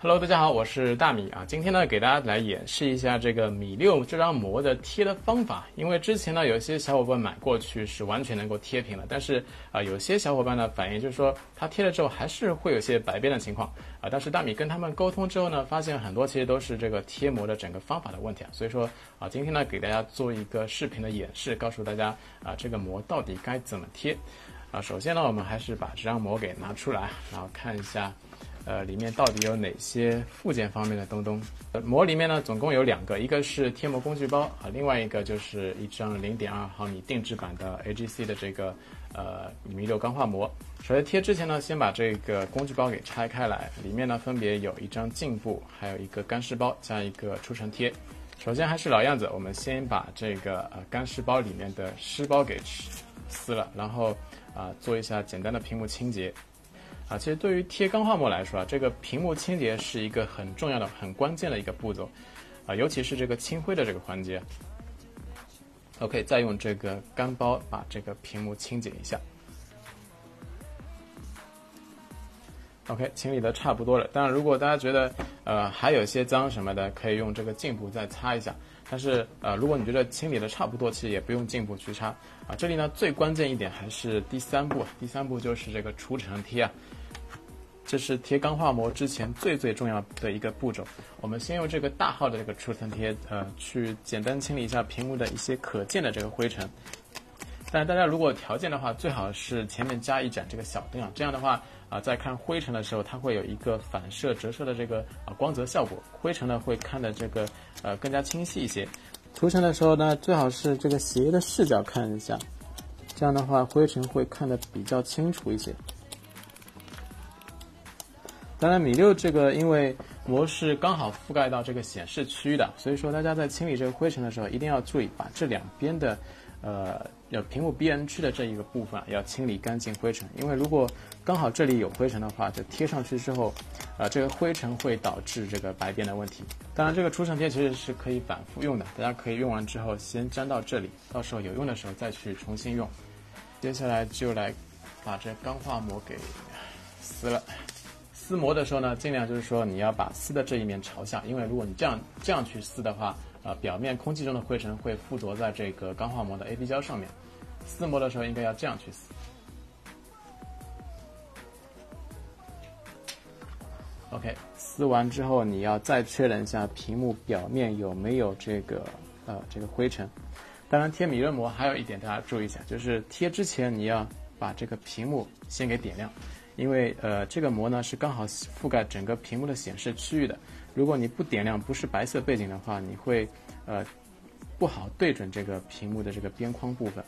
Hello，大家好，我是大米啊。今天呢，给大家来演示一下这个米六这张膜的贴的方法。因为之前呢，有些小伙伴买过去是完全能够贴平的，但是啊，有些小伙伴呢反映就是说，他贴了之后还是会有些白边的情况啊。但是大米跟他们沟通之后呢，发现很多其实都是这个贴膜的整个方法的问题啊。所以说啊，今天呢，给大家做一个视频的演示，告诉大家啊，这个膜到底该怎么贴啊。首先呢，我们还是把这张膜给拿出来，然后看一下。呃，里面到底有哪些附件方面的东东？膜里面呢，总共有两个，一个是贴膜工具包啊，另外一个就是一张零点二毫米定制版的 AGC 的这个呃米六钢化膜。首先贴之前呢，先把这个工具包给拆开来，里面呢分别有一张镜布，还有一个干湿包加一个除尘贴。首先还是老样子，我们先把这个呃干湿包里面的湿包给撕了，然后啊做一下简单的屏幕清洁。啊，其实对于贴钢化膜来说啊，这个屏幕清洁是一个很重要的、很关键的一个步骤，啊，尤其是这个清灰的这个环节。OK，再用这个干包把这个屏幕清洁一下。OK，清理的差不多了。当然，如果大家觉得呃还有些脏什么的，可以用这个镜布再擦一下。但是呃，如果你觉得清理的差不多，其实也不用镜布去擦啊。这里呢，最关键一点还是第三步，第三步就是这个除尘贴啊。这是贴钢化膜之前最最重要的一个步骤。我们先用这个大号的这个除尘贴，呃，去简单清理一下屏幕的一些可见的这个灰尘。但大家如果条件的话，最好是前面加一盏这个小灯啊，这样的话啊，在看灰尘的时候，它会有一个反射折射的这个啊光泽效果，灰尘呢会看的这个呃更加清晰一些。除尘的时候呢，最好是这个斜的视角看一下，这样的话灰尘会看得比较清楚一些。当然，米六这个因为膜是刚好覆盖到这个显示区的，所以说大家在清理这个灰尘的时候，一定要注意把这两边的，呃，要屏幕边区的这一个部分要清理干净灰尘。因为如果刚好这里有灰尘的话，就贴上去之后，啊，这个灰尘会导致这个白边的问题。当然，这个除尘贴其实是可以反复用的，大家可以用完之后先粘到这里，到时候有用的时候再去重新用。接下来就来把这钢化膜给撕了。撕膜的时候呢，尽量就是说你要把撕的这一面朝下，因为如果你这样这样去撕的话，呃，表面空气中的灰尘会附着在这个钢化膜的 A B 胶上面。撕膜的时候应该要这样去撕。OK，撕完之后你要再确认一下屏幕表面有没有这个呃这个灰尘。当然贴米润膜还有一点大家注意一下，就是贴之前你要把这个屏幕先给点亮。因为呃，这个膜呢是刚好覆盖整个屏幕的显示区域的。如果你不点亮，不是白色背景的话，你会呃不好对准这个屏幕的这个边框部分。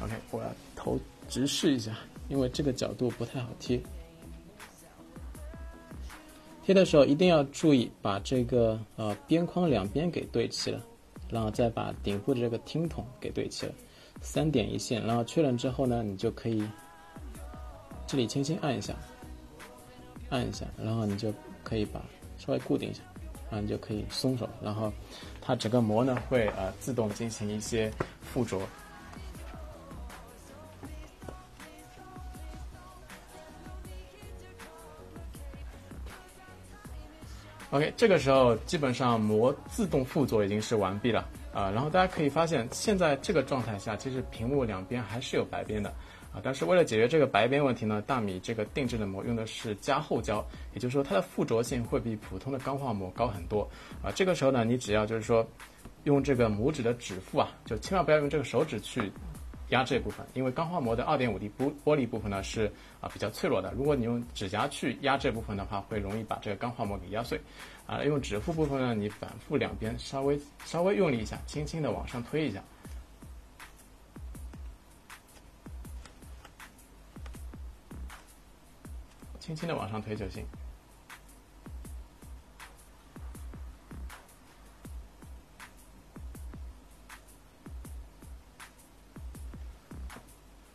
OK，我要头直视一下，因为这个角度不太好贴。贴的时候一定要注意把这个呃边框两边给对齐了，然后再把顶部的这个听筒给对齐了，三点一线，然后确认之后呢，你就可以。这里轻轻按一下，按一下，然后你就可以把稍微固定一下，然后你就可以松手，然后它整个膜呢会呃自动进行一些附着。OK，这个时候基本上膜自动附着已经是完毕了啊，然后大家可以发现现在这个状态下，其实屏幕两边还是有白边的。啊，但是为了解决这个白边问题呢，大米这个定制的膜用的是加厚胶，也就是说它的附着性会比普通的钢化膜高很多。啊，这个时候呢，你只要就是说用这个拇指的指腹啊，就千万不要用这个手指去压这部分，因为钢化膜的二点五 D 玻玻璃部分呢是啊比较脆弱的，如果你用指甲去压这部分的话，会容易把这个钢化膜给压碎。啊，用指腹部分呢，你反复两边稍微稍微用力一下，轻轻的往上推一下。轻轻的往上推就行，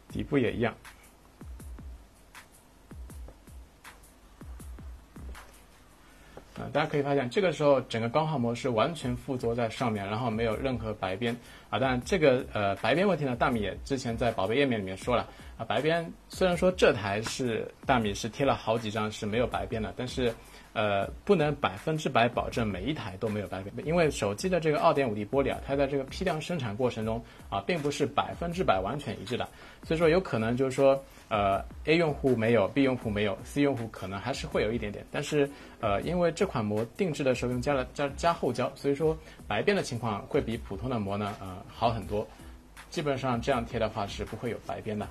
底部也一样。大家可以发现，这个时候整个钢化膜是完全附着在上面，然后没有任何白边。啊，当然这个呃白边问题呢，大米也之前在宝贝页面里面说了。啊，白边虽然说这台是大米是贴了好几张是没有白边的，但是。呃，不能百分之百保证每一台都没有白边，因为手机的这个二点五 D 玻璃啊，它在这个批量生产过程中啊，并不是百分之百完全一致的，所以说有可能就是说，呃，A 用户没有，B 用户没有，C 用户可能还是会有一点点，但是呃，因为这款膜定制的时候用加了加加厚胶，所以说白边的情况会比普通的膜呢，呃，好很多，基本上这样贴的话是不会有白边的，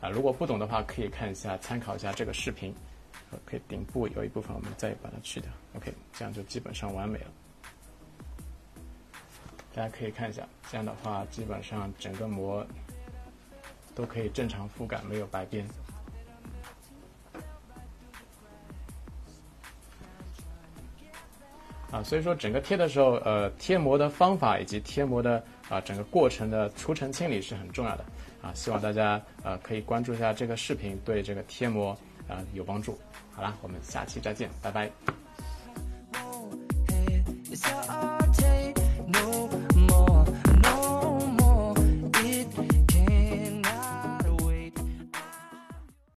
啊，如果不懂的话可以看一下参考一下这个视频。OK，顶部有一部分我们再把它去掉。OK，这样就基本上完美了。大家可以看一下，这样的话基本上整个膜都可以正常覆盖没有白边。啊所以说整个贴的时候呃贴膜的方法以及贴膜的啊整个过程的除尘清理是很重要的。啊希望大家呃可以关注一下这个视频对这个贴膜啊有帮助。好啦我们下期再见拜拜。